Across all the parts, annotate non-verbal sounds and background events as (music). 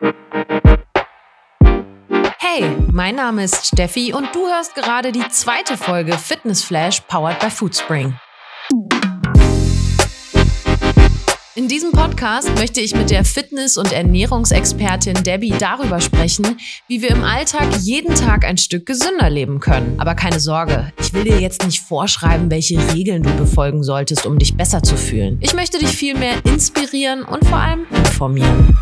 Hey, mein Name ist Steffi und du hörst gerade die zweite Folge Fitness Flash powered by Foodspring. In diesem Podcast möchte ich mit der Fitness- und Ernährungsexpertin Debbie darüber sprechen, wie wir im Alltag jeden Tag ein Stück gesünder leben können. Aber keine Sorge, ich will dir jetzt nicht vorschreiben, welche Regeln du befolgen solltest, um dich besser zu fühlen. Ich möchte dich vielmehr inspirieren und vor allem informieren.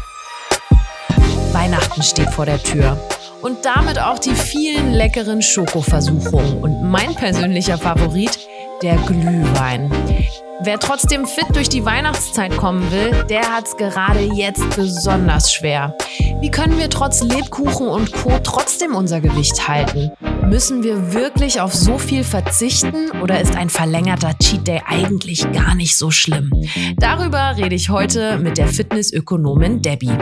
Weihnachten steht vor der Tür. Und damit auch die vielen leckeren Schokoversuchungen. Und mein persönlicher Favorit, der Glühwein. Wer trotzdem fit durch die Weihnachtszeit kommen will, der hat's gerade jetzt besonders schwer. Wie können wir trotz Lebkuchen und Co. trotzdem unser Gewicht halten? Müssen wir wirklich auf so viel verzichten oder ist ein verlängerter Cheat Day eigentlich gar nicht so schlimm? Darüber rede ich heute mit der Fitnessökonomin Debbie.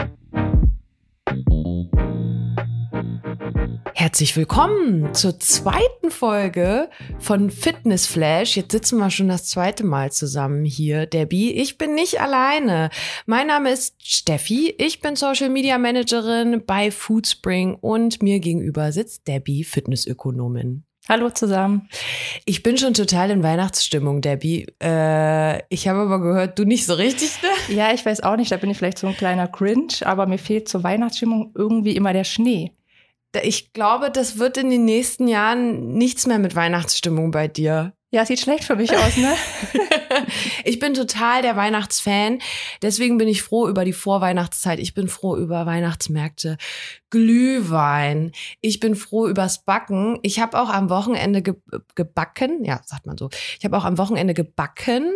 Herzlich willkommen zur zweiten Folge von Fitness Flash. Jetzt sitzen wir schon das zweite Mal zusammen hier, Debbie. Ich bin nicht alleine. Mein Name ist Steffi. Ich bin Social Media Managerin bei Foodspring und mir gegenüber sitzt Debbie, Fitnessökonomin. Hallo zusammen. Ich bin schon total in Weihnachtsstimmung, Debbie. Äh, ich habe aber gehört, du nicht so richtig, ne? Ja, ich weiß auch nicht, da bin ich vielleicht so ein kleiner Cringe, aber mir fehlt zur Weihnachtsstimmung irgendwie immer der Schnee ich glaube, das wird in den nächsten Jahren nichts mehr mit Weihnachtsstimmung bei dir. Ja, sieht schlecht für mich aus, ne? (laughs) (laughs) ich bin total der Weihnachtsfan. Deswegen bin ich froh über die Vorweihnachtszeit. Ich bin froh über Weihnachtsmärkte. Glühwein. Ich bin froh übers Backen. Ich habe auch am Wochenende ge gebacken. Ja, sagt man so. Ich habe auch am Wochenende gebacken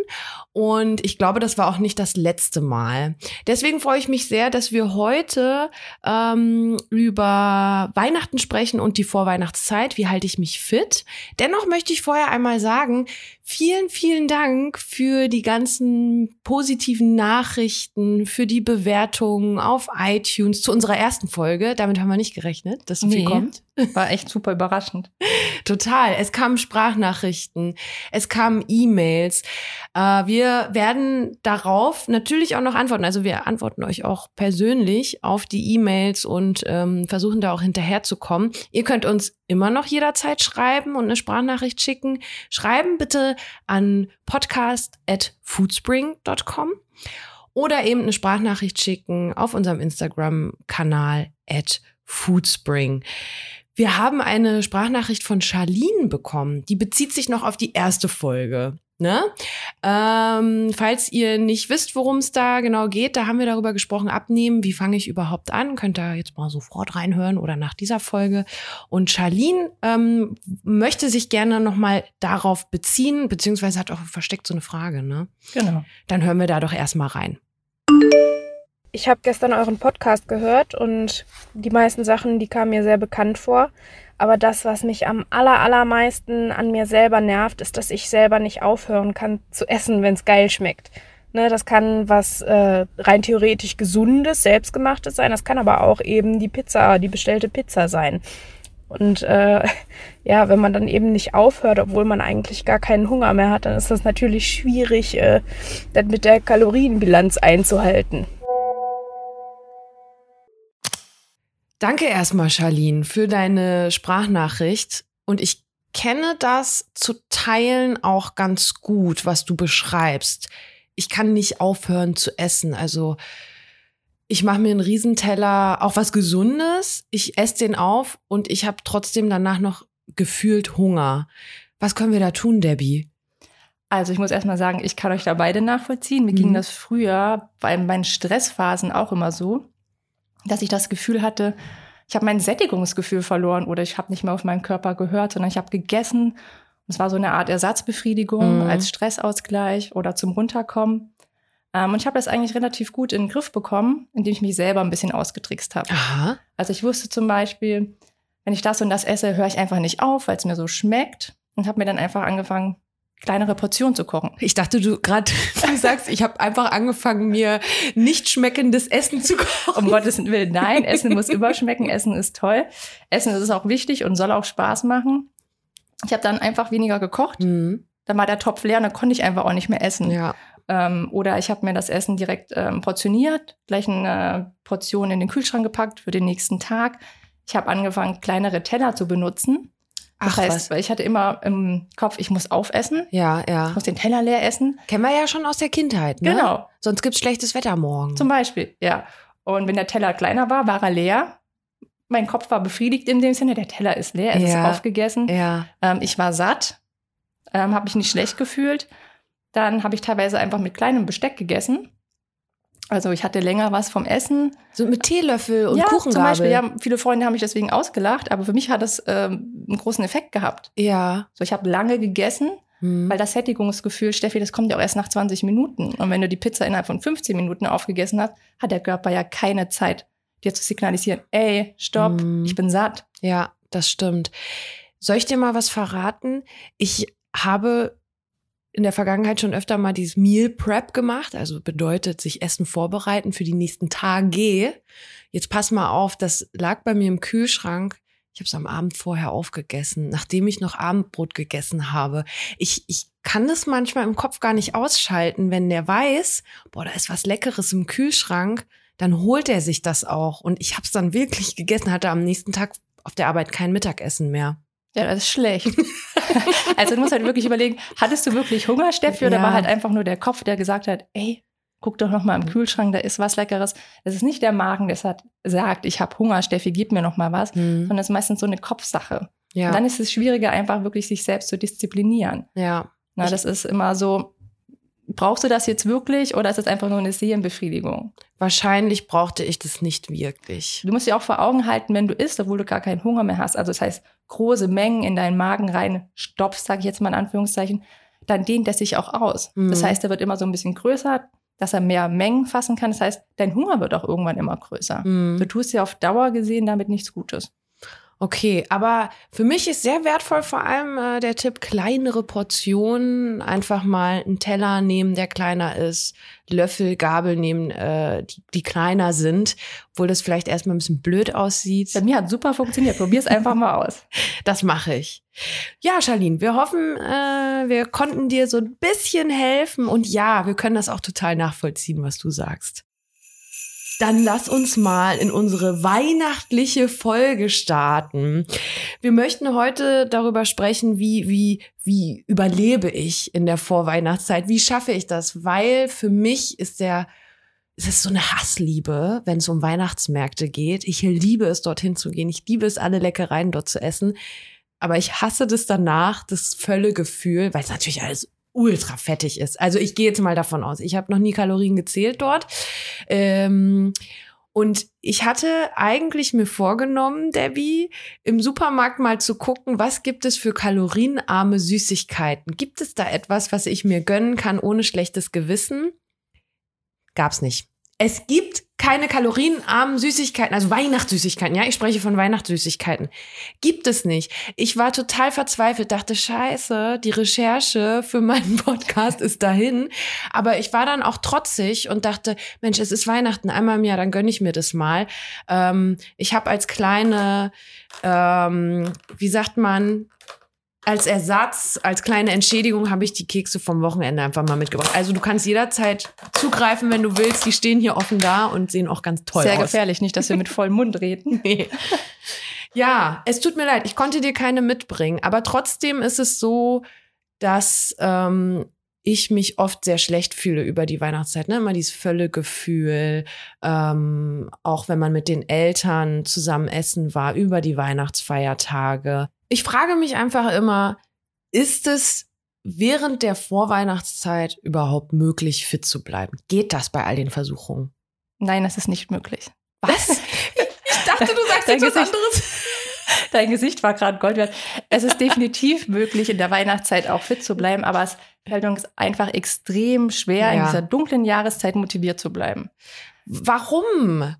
und ich glaube, das war auch nicht das letzte Mal. Deswegen freue ich mich sehr, dass wir heute ähm, über Weihnachten sprechen und die Vorweihnachtszeit. Wie halte ich mich fit? Dennoch möchte ich vorher einmal sagen, vielen, vielen Dank für die ganzen positiven Nachrichten, für die Bewertungen auf iTunes zu unserer ersten Folge. Da damit haben wir nicht gerechnet, dass so nee, viel kommt. War echt super überraschend. Total. Es kamen Sprachnachrichten, es kamen E-Mails. Äh, wir werden darauf natürlich auch noch antworten. Also wir antworten euch auch persönlich auf die E-Mails und ähm, versuchen da auch hinterherzukommen. Ihr könnt uns immer noch jederzeit schreiben und eine Sprachnachricht schicken. Schreiben bitte an podcast@foodspring.com oder eben eine Sprachnachricht schicken auf unserem Instagram-Kanal at Foodspring. Wir haben eine Sprachnachricht von Charlene bekommen. Die bezieht sich noch auf die erste Folge. Ne? Ähm, falls ihr nicht wisst, worum es da genau geht, da haben wir darüber gesprochen, abnehmen, wie fange ich überhaupt an? Könnt ihr jetzt mal sofort reinhören oder nach dieser Folge. Und Charlene ähm, möchte sich gerne nochmal darauf beziehen, beziehungsweise hat auch versteckt so eine Frage, ne? Genau. Dann hören wir da doch erstmal rein. Ich habe gestern euren Podcast gehört und die meisten Sachen, die kamen mir sehr bekannt vor. Aber das, was mich am aller, allermeisten an mir selber nervt, ist, dass ich selber nicht aufhören kann zu essen, wenn es geil schmeckt. Ne, das kann was äh, rein theoretisch gesundes, selbstgemachtes sein. Das kann aber auch eben die Pizza, die bestellte Pizza sein. Und äh, (laughs) ja, wenn man dann eben nicht aufhört, obwohl man eigentlich gar keinen Hunger mehr hat, dann ist das natürlich schwierig, äh, das mit der Kalorienbilanz einzuhalten. Danke erstmal, Charlene, für deine Sprachnachricht. Und ich kenne das zu teilen auch ganz gut, was du beschreibst. Ich kann nicht aufhören zu essen. Also ich mache mir einen Riesenteller, auch was Gesundes. Ich esse den auf und ich habe trotzdem danach noch gefühlt Hunger. Was können wir da tun, Debbie? Also ich muss erstmal sagen, ich kann euch da beide nachvollziehen. Mir mhm. ging das früher bei meinen Stressphasen auch immer so dass ich das Gefühl hatte, ich habe mein Sättigungsgefühl verloren oder ich habe nicht mehr auf meinen Körper gehört, sondern ich habe gegessen. Es war so eine Art Ersatzbefriedigung mhm. als Stressausgleich oder zum Runterkommen. Ähm, und ich habe das eigentlich relativ gut in den Griff bekommen, indem ich mich selber ein bisschen ausgetrickst habe. Also ich wusste zum Beispiel, wenn ich das und das esse, höre ich einfach nicht auf, weil es mir so schmeckt. Und habe mir dann einfach angefangen, kleinere Portionen zu kochen. Ich dachte, du gerade (laughs) du sagst, ich habe einfach angefangen, mir nicht schmeckendes Essen zu kochen. Um Gottes Willen, nein, Essen muss überschmecken, Essen ist toll. Essen ist auch wichtig und soll auch Spaß machen. Ich habe dann einfach weniger gekocht. Mhm. Dann war der Topf leer und dann konnte ich einfach auch nicht mehr essen. Ja. Ähm, oder ich habe mir das Essen direkt ähm, portioniert, gleich eine Portion in den Kühlschrank gepackt für den nächsten Tag. Ich habe angefangen, kleinere Teller zu benutzen. Das Ach, heißt, was? weil ich hatte immer im Kopf, ich muss aufessen, Ja, ich ja. muss den Teller leer essen. Kennen wir ja schon aus der Kindheit, ne? Genau, Sonst gibt's schlechtes Wetter morgen. zum Beispiel, ja. Und wenn der Teller kleiner war, war er leer. Mein Kopf war befriedigt in dem Sinne, der Teller ist leer, es Ja. ist aufgegessen. ja. Ähm, ich war satt, ähm, habe mich nicht schlecht gefühlt. Dann habe ich teilweise einfach mit kleinem Besteck gegessen. Also ich hatte länger was vom Essen. So mit Teelöffel und ja, Kuchengabel. zum Beispiel. Ja, viele Freunde haben mich deswegen ausgelacht, aber für mich hat das ähm, einen großen Effekt gehabt. Ja. So, ich habe lange gegessen, Hm. weil das Sättigungsgefühl, Steffi, das kommt ja auch erst nach 20 Minuten. Und wenn du die Pizza innerhalb von 15 Minuten aufgegessen hast, hat der Körper ja keine Zeit, dir zu signalisieren, ey, stopp, Mm. ich bin satt. Ja, das stimmt. Soll ich dir mal was verraten? Ich habe in der Vergangenheit schon öfter mal dieses Meal Prep gemacht, also bedeutet sich Essen vorbereiten für die nächsten Tage. Jetzt pass mal auf, das lag bei mir im Kühlschrank. Ich habe es am Abend vorher aufgegessen, nachdem ich noch Abendbrot gegessen habe. Ich, ich kann das manchmal im Kopf gar nicht ausschalten, wenn der weiß, boah, da ist was Leckeres im Kühlschrank, dann holt er sich das auch. Und ich habe es dann wirklich gegessen, hatte am nächsten Tag auf der Arbeit kein Mittagessen mehr. Ja, das ist schlecht. (laughs) also du musst halt wirklich überlegen, hattest du wirklich Hunger, Steffi, oder Ja. war halt einfach nur der Kopf, der gesagt hat, ey, guck doch noch mal im Kühlschrank, da ist was Leckeres. Es ist nicht der Magen, der hat, sagt, ich habe Hunger, Steffi, gib mir noch mal was, Hm. sondern es ist meistens so eine Kopfsache. Ja, Und dann ist es schwieriger, einfach wirklich sich selbst zu disziplinieren. ja, Na, Ich- das ist immer so, brauchst du das jetzt wirklich oder ist es einfach nur eine Seelenbefriedigung? wahrscheinlich brauchte ich das nicht wirklich. Du musst dir auch vor Augen halten, wenn du isst, obwohl du gar keinen Hunger mehr hast, also das heißt, große Mengen in deinen Magen rein stopfst, sage ich jetzt mal in Anführungszeichen, dann dehnt er sich auch aus. Mhm. Das heißt, er wird immer so ein bisschen größer, dass er mehr Mengen fassen kann. Das heißt, dein Hunger wird auch irgendwann immer größer. Hm. Du tust dir auf Dauer gesehen damit nichts Gutes. Okay, aber für mich ist sehr wertvoll vor allem äh, der Tipp, kleinere Portionen, einfach mal einen Teller nehmen, der kleiner ist, Löffel, Gabel nehmen, äh, die, die kleiner sind, obwohl das vielleicht erstmal ein bisschen blöd aussieht. Bei mir hat super funktioniert. Probier es einfach mal aus. (laughs) Das mache ich. Ja, Charlene, wir hoffen, äh, wir konnten dir so ein bisschen helfen und ja, wir können das auch total nachvollziehen, was du sagst. Dann lass uns mal in unsere weihnachtliche Folge starten. Wir möchten heute darüber sprechen, wie, wie, wie überlebe ich in der Vorweihnachtszeit? Wie schaffe ich das? Weil für mich ist der, es ist so eine Hassliebe, wenn es um Weihnachtsmärkte geht. Ich liebe es, dorthin zu gehen. Ich liebe es, alle Leckereien dort zu essen. Aber ich hasse das danach, das Völlegefühl, weil es natürlich alles ultra fettig ist. Also ich gehe jetzt mal davon aus. Ich habe noch nie Kalorien gezählt dort. Ähm, und ich hatte eigentlich mir vorgenommen, Debbie, im Supermarkt mal zu gucken, was gibt es für kalorienarme Süßigkeiten? Gibt es da etwas, was ich mir gönnen kann ohne schlechtes Gewissen? Gab's nicht. Es gibt keine kalorienarmen Süßigkeiten, also Weihnachtssüßigkeiten, ja, ich spreche von Weihnachtssüßigkeiten. Gibt es nicht. Ich war total verzweifelt, dachte, scheiße, die Recherche für meinen Podcast ist dahin. Aber ich war dann auch trotzig und dachte, Mensch, es ist Weihnachten, einmal im Jahr, dann gönne ich mir das mal. Ähm, ich habe als kleine, ähm, wie sagt man, als Ersatz, als kleine Entschädigung habe ich die Kekse vom Wochenende einfach mal mitgebracht. Also du kannst jederzeit zugreifen, wenn du willst. Die stehen hier offen da und sehen auch ganz toll Sehr aus. gefährlich, nicht, dass wir mit vollem Mund reden. (laughs) Nee. Ja, es tut mir leid, ich konnte dir keine mitbringen. Aber trotzdem ist es so, dass ähm, ich mich oft sehr schlecht fühle über die Weihnachtszeit. Ne? Immer dieses Völlegefühl, ähm, auch wenn man mit den Eltern zusammen essen war, über die Weihnachtsfeiertage. Ich frage mich einfach immer, ist es während der Vorweihnachtszeit überhaupt möglich, fit zu bleiben? Geht das bei all den Versuchungen? Nein, das ist nicht möglich. Was? (laughs) Ich dachte, du sagst Dein jetzt was Gesicht- anderes. (laughs) Dein Gesicht war gerade Gold wert. Es ist definitiv möglich, in der Weihnachtszeit auch fit zu bleiben, aber es fällt uns einfach extrem schwer, in Ja. dieser dunklen Jahreszeit motiviert zu bleiben. Warum?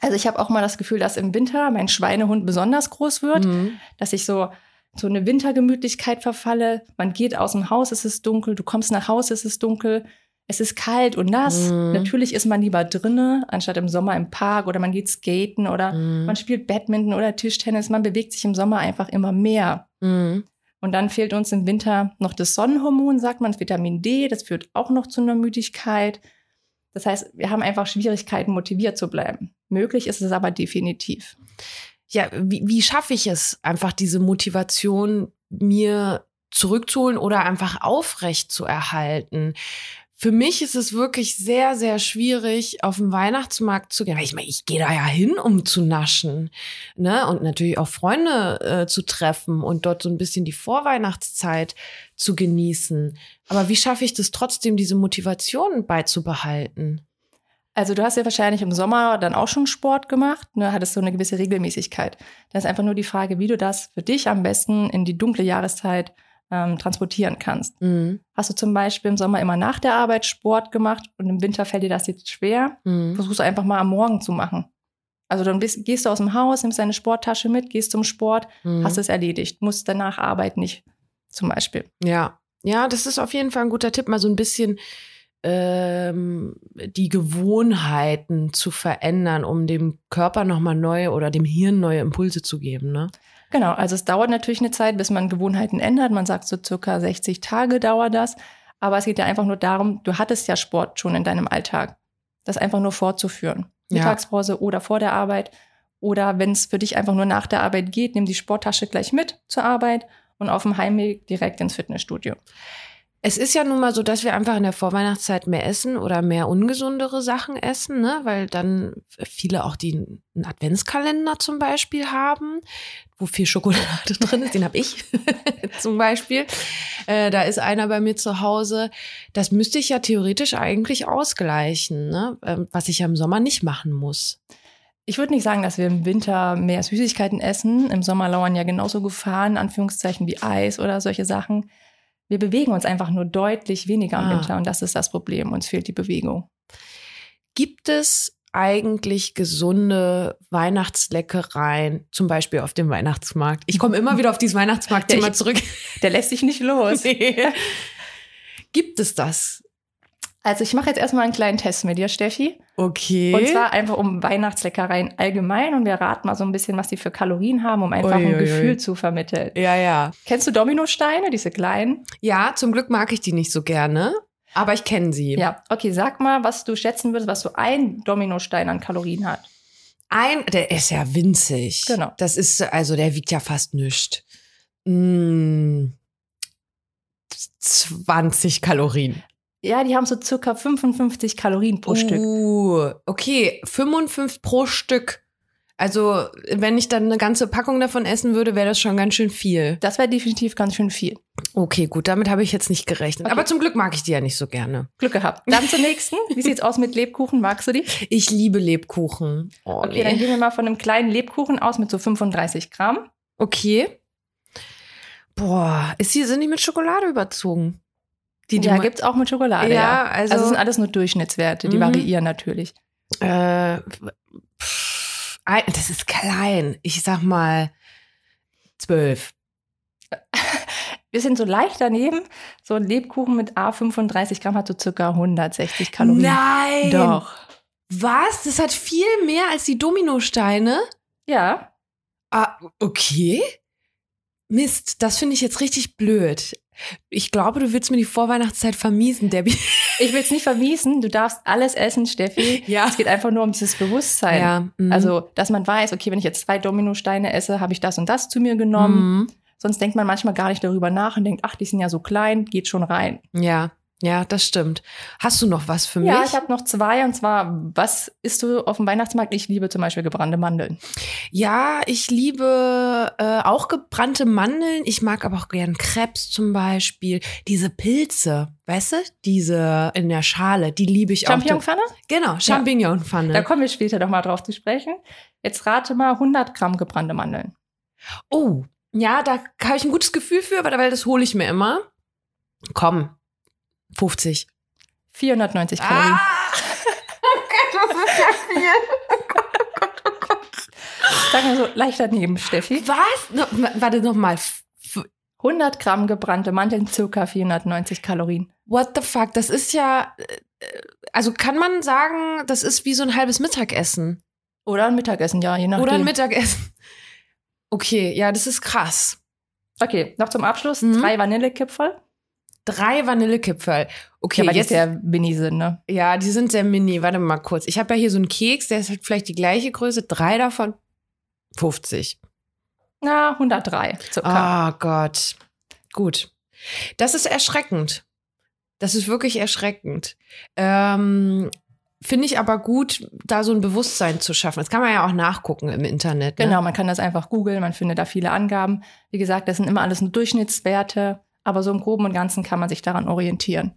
Also ich habe auch mal das Gefühl, dass im Winter mein Schweinehund besonders groß wird, Mhm. dass ich so so eine Wintergemütlichkeit verfalle. Man geht aus dem Haus, es ist dunkel, du kommst nach Hause, es ist dunkel, es ist kalt und nass. Mhm. Natürlich ist man lieber drinne, anstatt im Sommer im Park oder man geht skaten oder Mhm. man spielt Badminton oder Tischtennis. Man bewegt sich im Sommer einfach immer mehr. Mhm. Und dann fehlt uns im Winter noch das Sonnenhormon, sagt man, das Vitamin D, das führt auch noch zu einer Müdigkeit. Das heißt, wir haben einfach Schwierigkeiten, motiviert zu bleiben. Möglich ist es aber definitiv. Ja, wie, wie schaffe ich es, einfach diese Motivation mir zurückzuholen oder einfach aufrecht zu erhalten? Für mich ist es wirklich sehr, sehr schwierig, auf den Weihnachtsmarkt zu gehen. Weil ich meine, ich gehe da ja hin, um zu naschen. Ne? Und natürlich auch Freunde äh, zu treffen und dort so ein bisschen die Vorweihnachtszeit zu genießen. Aber wie schaffe ich das trotzdem, diese Motivation beizubehalten? Also du hast ja wahrscheinlich im Sommer dann auch schon Sport gemacht, ne, hattest so eine gewisse Regelmäßigkeit. Da ist einfach nur die Frage, wie du das für dich am besten in die dunkle Jahreszeit ähm, transportieren kannst. Mhm. Hast du zum Beispiel im Sommer immer nach der Arbeit Sport gemacht und im Winter fällt dir das jetzt schwer, Mhm. versuchst du einfach mal am Morgen zu machen. Also dann bist, gehst du aus dem Haus, nimmst deine Sporttasche mit, gehst zum Sport, Mhm. hast es erledigt, musst danach Arbeit nicht, zum Beispiel. Ja, ja, das ist auf jeden Fall ein guter Tipp, mal so ein bisschen ähm, die Gewohnheiten zu verändern, um dem Körper nochmal neue oder dem Hirn neue Impulse zu geben, ne? Genau, also es dauert natürlich eine Zeit, bis man Gewohnheiten ändert. Man sagt so circa 60 Tage dauert das. Aber es geht ja einfach nur darum, du hattest ja Sport schon in deinem Alltag. Das einfach nur fortzuführen. Ja. Mittagspause oder vor der Arbeit. Oder wenn es für dich einfach nur nach der Arbeit geht, nimm die Sporttasche gleich mit zur Arbeit und auf dem Heimweg direkt ins Fitnessstudio. Es ist ja nun mal so, dass wir einfach in der Vorweihnachtszeit mehr essen oder mehr ungesundere Sachen essen, ne? weil dann viele auch die einen Adventskalender zum Beispiel haben, wo viel Schokolade (laughs) drin ist. Den habe ich (laughs) zum Beispiel. Äh, da ist einer bei mir zu Hause. Das müsste ich ja theoretisch eigentlich ausgleichen, ne? ähm, was ich ja im Sommer nicht machen muss. Ich würde nicht sagen, dass wir im Winter mehr Süßigkeiten essen. Im Sommer lauern ja genauso Gefahren, Anführungszeichen wie Eis oder solche Sachen. Wir bewegen uns einfach nur deutlich weniger im Ah. Winter und das ist das Problem. Uns fehlt die Bewegung. Gibt es eigentlich gesunde Weihnachtsleckereien, zum Beispiel auf dem Weihnachtsmarkt? Ich komme immer wieder auf dieses Weihnachtsmarktthema zurück. Der lässt sich nicht los. (laughs) Gibt es das? Also ich mache jetzt erstmal einen kleinen Test mit dir, Steffi. Okay. Und zwar einfach um Weihnachtsleckereien allgemein und wir raten mal so ein bisschen, was die für Kalorien haben, um einfach ein Uiuiui. Gefühl zu vermitteln. ja, ja. Kennst du Dominosteine, diese kleinen? Ja, zum Glück mag ich die nicht so gerne, aber ich kenne sie. Ja. Okay, sag mal, was du schätzen würdest, was so ein Dominostein an Kalorien hat. Ein, der ist ja winzig. Genau. Das ist, also der wiegt ja fast nichts. Mm, 20 Kalorien. Ja, die haben so circa 55 Kalorien pro Stück. Uh, okay, 55 pro Stück. Also, wenn ich dann eine ganze Packung davon essen würde, wäre das schon ganz schön viel. Das wäre definitiv ganz schön viel. Okay, gut, damit habe ich jetzt nicht gerechnet. Okay. Aber zum Glück mag ich die ja nicht so gerne. Glück gehabt. Dann zur nächsten. Wie sieht's aus mit Lebkuchen? Magst du die? Ich liebe Lebkuchen. Oh, Okay, dann gehen wir mal von einem kleinen Lebkuchen aus mit so 35 Gramm. Okay. Boah, ist die, sind die mit Schokolade überzogen? Die, die ja, ma- gibt's auch mit Schokolade. Ja, Ja, also- Also, es sind alles nur Durchschnittswerte, die Mhm. variieren natürlich. Äh, pff, das ist klein. Ich sag mal zwölf. (laughs) Wir sind so leicht daneben. So ein Lebkuchen mit A35 Gramm hat so circa 160 Kalorien. Nein! Doch. Was? Das hat viel mehr als die Dominosteine? Ja. Ah, okay. Mist, das finde ich jetzt richtig blöd. Ich glaube, du willst mir die Vorweihnachtszeit vermiesen, Debbie. Ich will es nicht vermiesen. Du darfst alles essen, Steffi. Ja. Es geht einfach nur um dieses Bewusstsein. Ja. mhm. Also, dass man weiß, okay, wenn ich jetzt zwei Dominosteine esse, habe ich das und das zu mir genommen. Mhm. Sonst denkt man manchmal gar nicht darüber nach und denkt, ach, die sind ja so klein, geht schon rein. Ja, ja, das stimmt. Hast du noch was für Ja, mich? ich habe noch zwei und zwar, was isst du auf dem Weihnachtsmarkt? Ich liebe zum Beispiel gebrannte Mandeln. Ja, ich liebe äh, auch gebrannte Mandeln. Ich mag aber auch gern Krebs zum Beispiel. Diese Pilze, weißt du? Diese in der Schale, die liebe ich auch. Championpfanne? Genau, Champignonpfanne. Da kommen wir später noch mal drauf zu sprechen. Jetzt rate mal 100 Gramm gebrannte Mandeln. Oh, ja, da habe ich ein gutes Gefühl für, weil das hole ich mir immer. Komm, 50. 490 Kalorien. Ah! (laughs) Oh Gott, das ist ja viel. Sag mal so leicht daneben, Steffi. Was? No, wa- warte nochmal. 100 Gramm gebrannte Mandeln, circa 490 Kalorien. What the fuck? Das ist ja. äh, Also kann man sagen, das ist wie so ein halbes Mittagessen. Oder ein Mittagessen, ja, je nachdem. Oder ein Mittagessen. Okay, ja, das ist krass. Okay, noch zum Abschluss Mhm. drei Vanillekipferl. Drei Vanillekipferl. Okay, weil die jetzt sehr mini sind, ne? Ja, die sind sehr mini. Warte mal kurz. Ich habe ja hier so einen Keks, der ist halt vielleicht die gleiche Größe. Drei davon 50. Na, 103 circa. Oh Gott. Gut. Das ist erschreckend. Das ist wirklich erschreckend. Ähm, Finde ich aber gut, da so ein Bewusstsein zu schaffen. Das kann man ja auch nachgucken im Internet. Ne? Genau, man kann das einfach googeln, man findet da viele Angaben. Wie gesagt, das sind immer alles nur Durchschnittswerte, aber so im Groben und Ganzen kann man sich daran orientieren.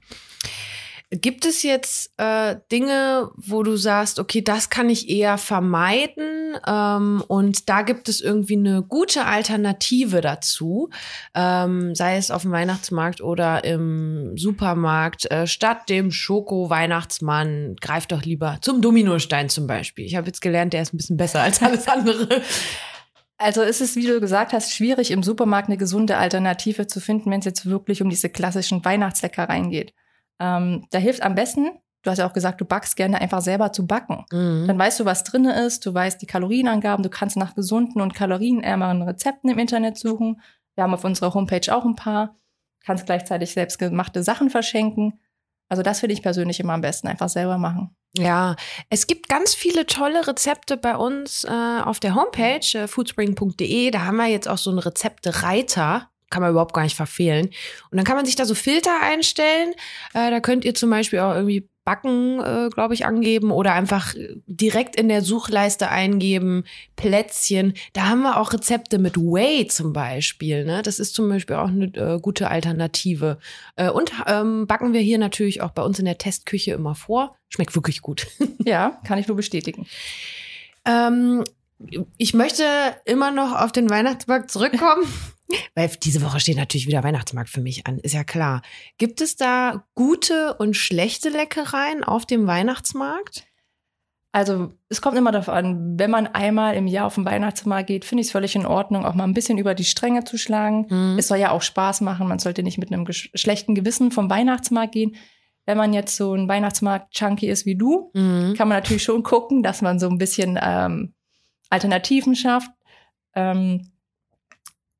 Gibt es jetzt äh, Dinge, wo du sagst, okay, das kann ich eher vermeiden ähm, und da gibt es irgendwie eine gute Alternative dazu, ähm, sei es auf dem Weihnachtsmarkt oder im Supermarkt, äh, statt dem Schoko-Weihnachtsmann, greif doch lieber zum Dominostein zum Beispiel. Ich habe jetzt gelernt, der ist ein bisschen besser als alles andere. Also ist es, wie du gesagt hast, schwierig im Supermarkt eine gesunde Alternative zu finden, wenn es jetzt wirklich um diese klassischen Weihnachtsleckereien geht. Ähm, da hilft am besten, du hast ja auch gesagt, du backst gerne einfach selber zu backen. Mhm. Dann weißt du, was drin ist, du weißt die Kalorienangaben, du kannst nach gesunden und kalorienärmeren Rezepten im Internet suchen. Wir haben auf unserer Homepage auch ein paar. Kannst gleichzeitig selbstgemachte Sachen verschenken. Also das finde ich persönlich immer am besten, einfach selber machen. Ja, es gibt ganz viele tolle Rezepte bei uns äh, auf der Homepage äh, foodspring.de. Da haben wir jetzt auch so einen Rezepte-Reiter. Kann man überhaupt gar nicht verfehlen. Und dann kann man sich da so Filter einstellen. Äh, da könnt ihr zum Beispiel auch irgendwie Backen, äh, glaube ich, angeben oder einfach äh, direkt in der Suchleiste eingeben, Plätzchen. Da haben wir auch Rezepte mit Whey zum Beispiel. Ne? Das ist zum Beispiel auch eine äh, gute Alternative. Äh, und ähm, backen wir hier natürlich auch bei uns in der Testküche immer vor. Schmeckt wirklich gut. (laughs) Ja, kann ich nur bestätigen. Ähm, ich möchte immer noch auf den Weihnachtsmarkt zurückkommen, weil diese Woche steht natürlich wieder Weihnachtsmarkt für mich an, ist ja klar. Gibt es da gute und schlechte Leckereien auf dem Weihnachtsmarkt? Also es kommt immer darauf an, wenn man einmal im Jahr auf den Weihnachtsmarkt geht, finde ich es völlig in Ordnung, auch mal ein bisschen über die Stränge zu schlagen. Mhm. Es soll ja auch Spaß machen, man sollte nicht mit einem schlechten Gewissen vom Weihnachtsmarkt gehen. Wenn man jetzt so ein Weihnachtsmarkt-Junkie ist wie du, Mhm. kann man natürlich schon gucken, dass man so ein bisschen ähm, Alternativen schafft. Ähm,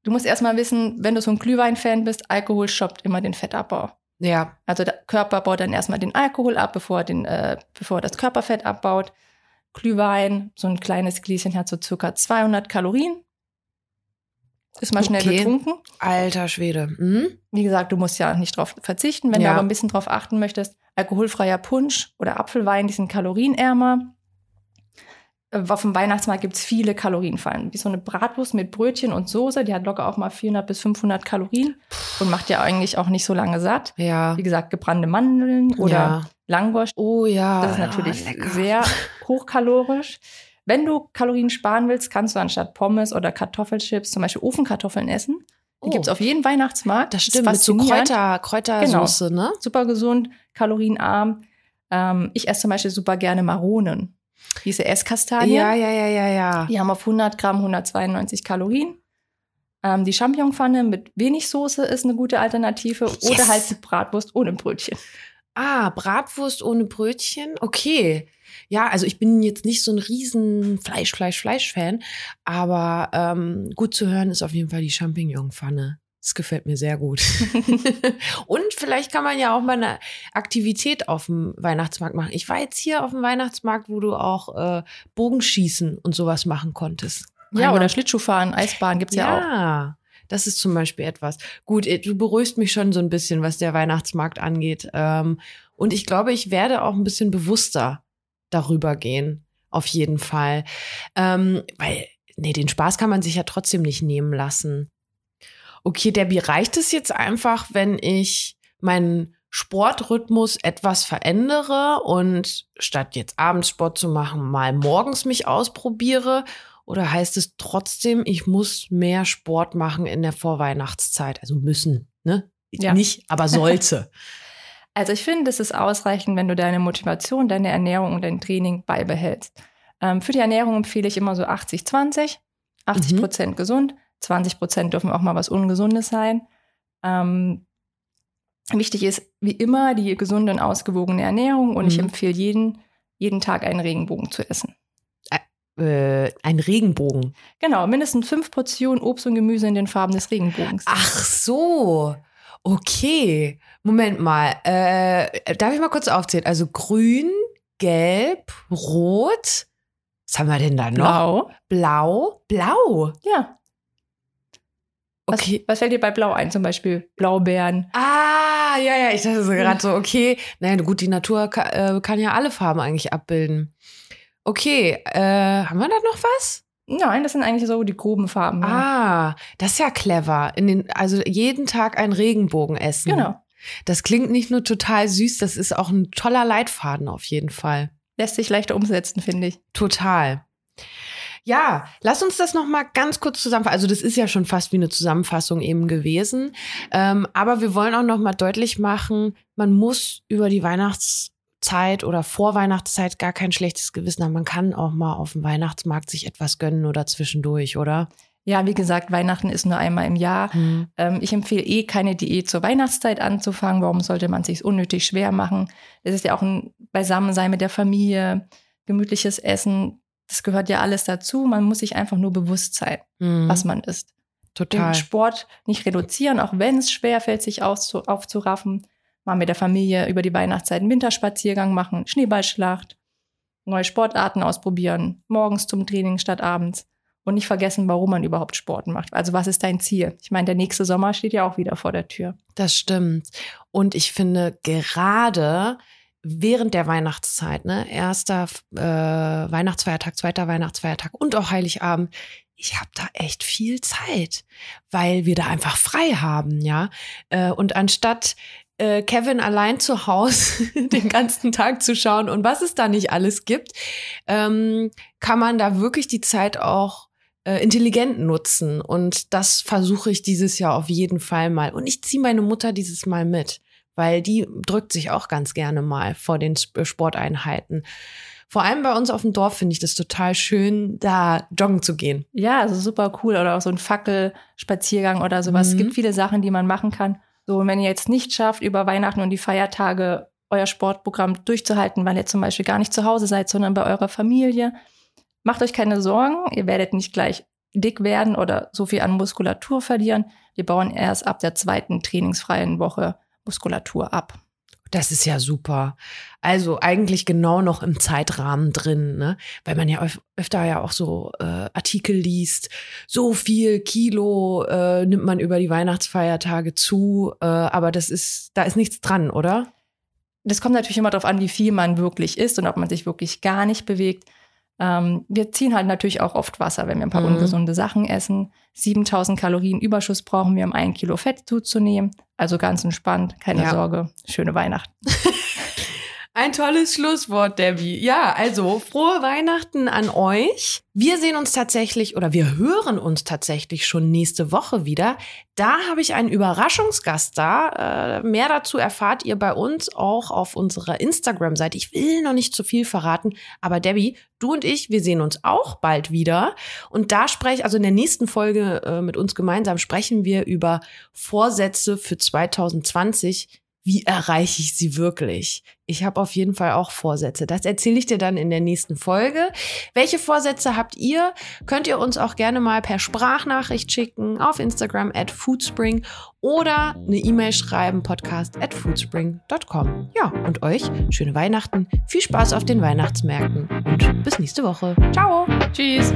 du musst erstmal wissen, wenn du so ein Glühwein-Fan bist, Alkohol stoppt immer den Fettabbau. Ja, Also der Körper baut dann erstmal den Alkohol ab, bevor er, den, äh, bevor er das Körperfett abbaut. Glühwein, so ein kleines Gläschen hat so circa 200 Kalorien. Ist mal schnell Okay. getrunken. alter Schwede. Mhm. Wie gesagt, du musst ja nicht drauf verzichten. Wenn Ja. du aber ein bisschen drauf achten möchtest, alkoholfreier Punsch oder Apfelwein, die sind kalorienärmer. Äh, Auf dem Weihnachtsmarkt gibt's viele Kalorienfallen. Wie so eine Bratwurst mit Brötchen und Soße, die hat locker auch mal 400 bis 500 Kalorien und macht ja eigentlich auch nicht so lange satt. Ja. Wie gesagt, gebrannte Mandeln oder Ja. Langosch. Oh ja. Das ist natürlich lecker. sehr hochkalorisch. Wenn du Kalorien sparen willst, kannst du anstatt Pommes oder Kartoffelchips zum Beispiel Ofenkartoffeln essen. Die Oh. gibt's auf jedem Weihnachtsmarkt. Das stimmt, mit so. Kräuter, Kräutersoße, ne? Super gesund, kalorienarm. Ähm, ich esse zum Beispiel super gerne Maronen. Diese Esskastanien. Ja, ja, ja, ja, ja. Die haben auf 100 Gramm 192 Kalorien. Ähm, die Champignonpfanne mit wenig Soße ist eine gute Alternative. Yes. Oder halt die Bratwurst ohne Brötchen. Ah, Bratwurst ohne Brötchen? Okay. Ja, also ich bin jetzt nicht so ein riesen Fleisch, Fleisch, Fleisch-Fan, aber ähm, gut zu hören ist auf jeden Fall die Champignon-Pfanne. Das gefällt mir sehr gut. (laughs) Und vielleicht kann man ja auch mal eine Aktivität auf dem Weihnachtsmarkt machen. Ich war jetzt hier auf dem Weihnachtsmarkt, wo du auch äh, Bogenschießen und sowas machen konntest. Ja, Einmal- oder Schlittschuhfahren, Eisbahn gibt's ja, auch. ja, das ist zum Beispiel etwas. Gut, eh, du beruhigst mich schon so ein bisschen, was der Weihnachtsmarkt angeht. Ähm, und ich glaube, ich werde auch ein bisschen bewusster darüber gehen. Auf jeden Fall. Ähm, weil, nee, den Spaß kann man sich ja trotzdem nicht nehmen lassen. Okay, Debbie, reicht es jetzt einfach, wenn ich meinen Sportrhythmus etwas verändere und statt jetzt abends Sport zu machen, mal morgens mich ausprobiere? Oder heißt es trotzdem, ich muss mehr Sport machen in der Vorweihnachtszeit? Also müssen, ne? Ja. Nicht, aber sollte. (laughs) Also ich finde, es ist ausreichend, wenn du deine Motivation, deine Ernährung und dein Training beibehältst. Ähm, für die Ernährung empfehle ich immer so 80-20. 80 Mhm. Prozent gesund, 20 Prozent dürfen auch mal was Ungesundes sein. Ähm, wichtig ist, wie immer, die gesunde und ausgewogene Ernährung und ich Mhm. empfehle jeden, jeden Tag einen Regenbogen zu essen. äh, ein Regenbogen. Genau, mindestens fünf Portionen Obst und Gemüse in den Farben des Regenbogens. Ach so. Okay. Moment mal. Äh, darf ich mal kurz aufzählen? Also grün, gelb, rot. Was haben wir denn da noch? Blau. Blau. Blau. Ja. Was, Okay. was fällt dir bei Blau ein? Zum Beispiel Blaubeeren. Ah, ja, ja, ich dachte so gerade so, okay. Naja, gut, die Natur ka äh, kann ja alle Farben eigentlich abbilden. Okay, äh, haben wir da noch was? Nein, das sind eigentlich so die groben Farben. Ah, das ist ja clever. In den, also jeden Tag einen Regenbogen essen. Genau. Das klingt nicht nur total süß, das ist auch ein toller Leitfaden auf jeden Fall. Lässt sich leichter umsetzen, finde ich. Total. Ja, lass uns das noch mal ganz kurz zusammenfassen. Also das ist ja schon fast wie eine Zusammenfassung eben gewesen. Ähm, aber wir wollen auch noch mal deutlich machen, man muss über die Weihnachtszeit oder vor Weihnachtszeit gar kein schlechtes Gewissen haben. Man kann auch mal auf dem Weihnachtsmarkt sich etwas gönnen oder zwischendurch, oder? Ja, wie gesagt, Weihnachten ist nur einmal im Jahr. Hm. Ähm, ich empfehle eh keine Diät zur Weihnachtszeit anzufangen. Warum sollte man sich unnötig schwer machen? Es ist ja auch ein Beisammensein mit der Familie, gemütliches Essen. Das gehört ja alles dazu. Man muss sich einfach nur bewusst sein, Hm. was man isst. Total. Den Sport nicht reduzieren, auch wenn es schwer fällt, sich auszu- aufzuraffen. Mal mit der Familie über die Weihnachtszeit einen Winterspaziergang machen, Schneeballschlacht, neue Sportarten ausprobieren, morgens zum Training statt abends. Und nicht vergessen, warum man überhaupt Sport macht. Also was ist dein Ziel? Ich meine, der nächste Sommer steht ja auch wieder vor der Tür. Das stimmt. Und ich finde gerade während der Weihnachtszeit, ne, erster äh, Weihnachtsfeiertag, zweiter Weihnachtsfeiertag und auch Heiligabend, ich habe da echt viel Zeit, weil wir da einfach frei haben, ja. Äh, und anstatt äh, Kevin allein zu Hause (laughs) den ganzen Tag zu schauen und was es da nicht alles gibt, ähm, kann man da wirklich die Zeit auch äh, intelligent nutzen. Und das versuche ich dieses Jahr auf jeden Fall mal. Und ich ziehe meine Mutter dieses Mal mit, weil die drückt sich auch ganz gerne mal vor den Sp- Sporteinheiten. Vor allem bei uns auf dem Dorf finde ich das total schön, da joggen zu gehen. Ja, also super cool. Oder auch so ein Fackelspaziergang oder sowas. Es Mhm. gibt viele Sachen, die man machen kann. So, und wenn ihr jetzt nicht schafft, über Weihnachten und die Feiertage euer Sportprogramm durchzuhalten, weil ihr zum Beispiel gar nicht zu Hause seid, sondern bei eurer Familie, macht euch keine Sorgen. Ihr werdet nicht gleich dick werden oder so viel an Muskulatur verlieren. Wir bauen erst ab der zweiten trainingsfreien Woche Muskulatur ab. Das ist ja super. Also eigentlich genau noch im Zeitrahmen drin, ne? Weil man ja öf öfter ja auch so äh, Artikel liest. So viel Kilo äh, nimmt man über die Weihnachtsfeiertage zu, äh, aber das ist, da ist nichts dran, oder? Das kommt natürlich immer darauf an, wie viel man wirklich isst und ob man sich wirklich gar nicht bewegt. Ähm, wir ziehen halt natürlich auch oft Wasser, wenn wir ein paar Mhm. ungesunde Sachen essen. 7000 Kalorien Überschuss brauchen wir, um ein Kilo Fett zuzunehmen. Also ganz entspannt, keine Ja. Sorge. Schöne Weihnachten. (laughs) Ein tolles Schlusswort, Debbie. Ja, also frohe Weihnachten an euch. Wir sehen uns tatsächlich oder wir hören uns tatsächlich schon nächste Woche wieder. Da habe ich einen Überraschungsgast da. Äh, mehr dazu erfahrt ihr bei uns auch auf unserer Instagram-Seite. Ich will noch nicht zu viel verraten, aber Debbie, du und ich, wir sehen uns auch bald wieder. Und da spreche, also in der nächsten Folge äh, mit uns gemeinsam sprechen wir über Vorsätze für 2020 wie erreiche ich sie wirklich? Ich habe auf jeden Fall auch Vorsätze. Das erzähle ich dir dann in der nächsten Folge. Welche Vorsätze habt ihr? Könnt ihr uns auch gerne mal per Sprachnachricht schicken auf Instagram at foodspring oder eine E-Mail schreiben, podcast at foodspring.com. Ja, und euch schöne Weihnachten, viel Spaß auf den Weihnachtsmärkten und bis nächste Woche. Ciao! Tschüss.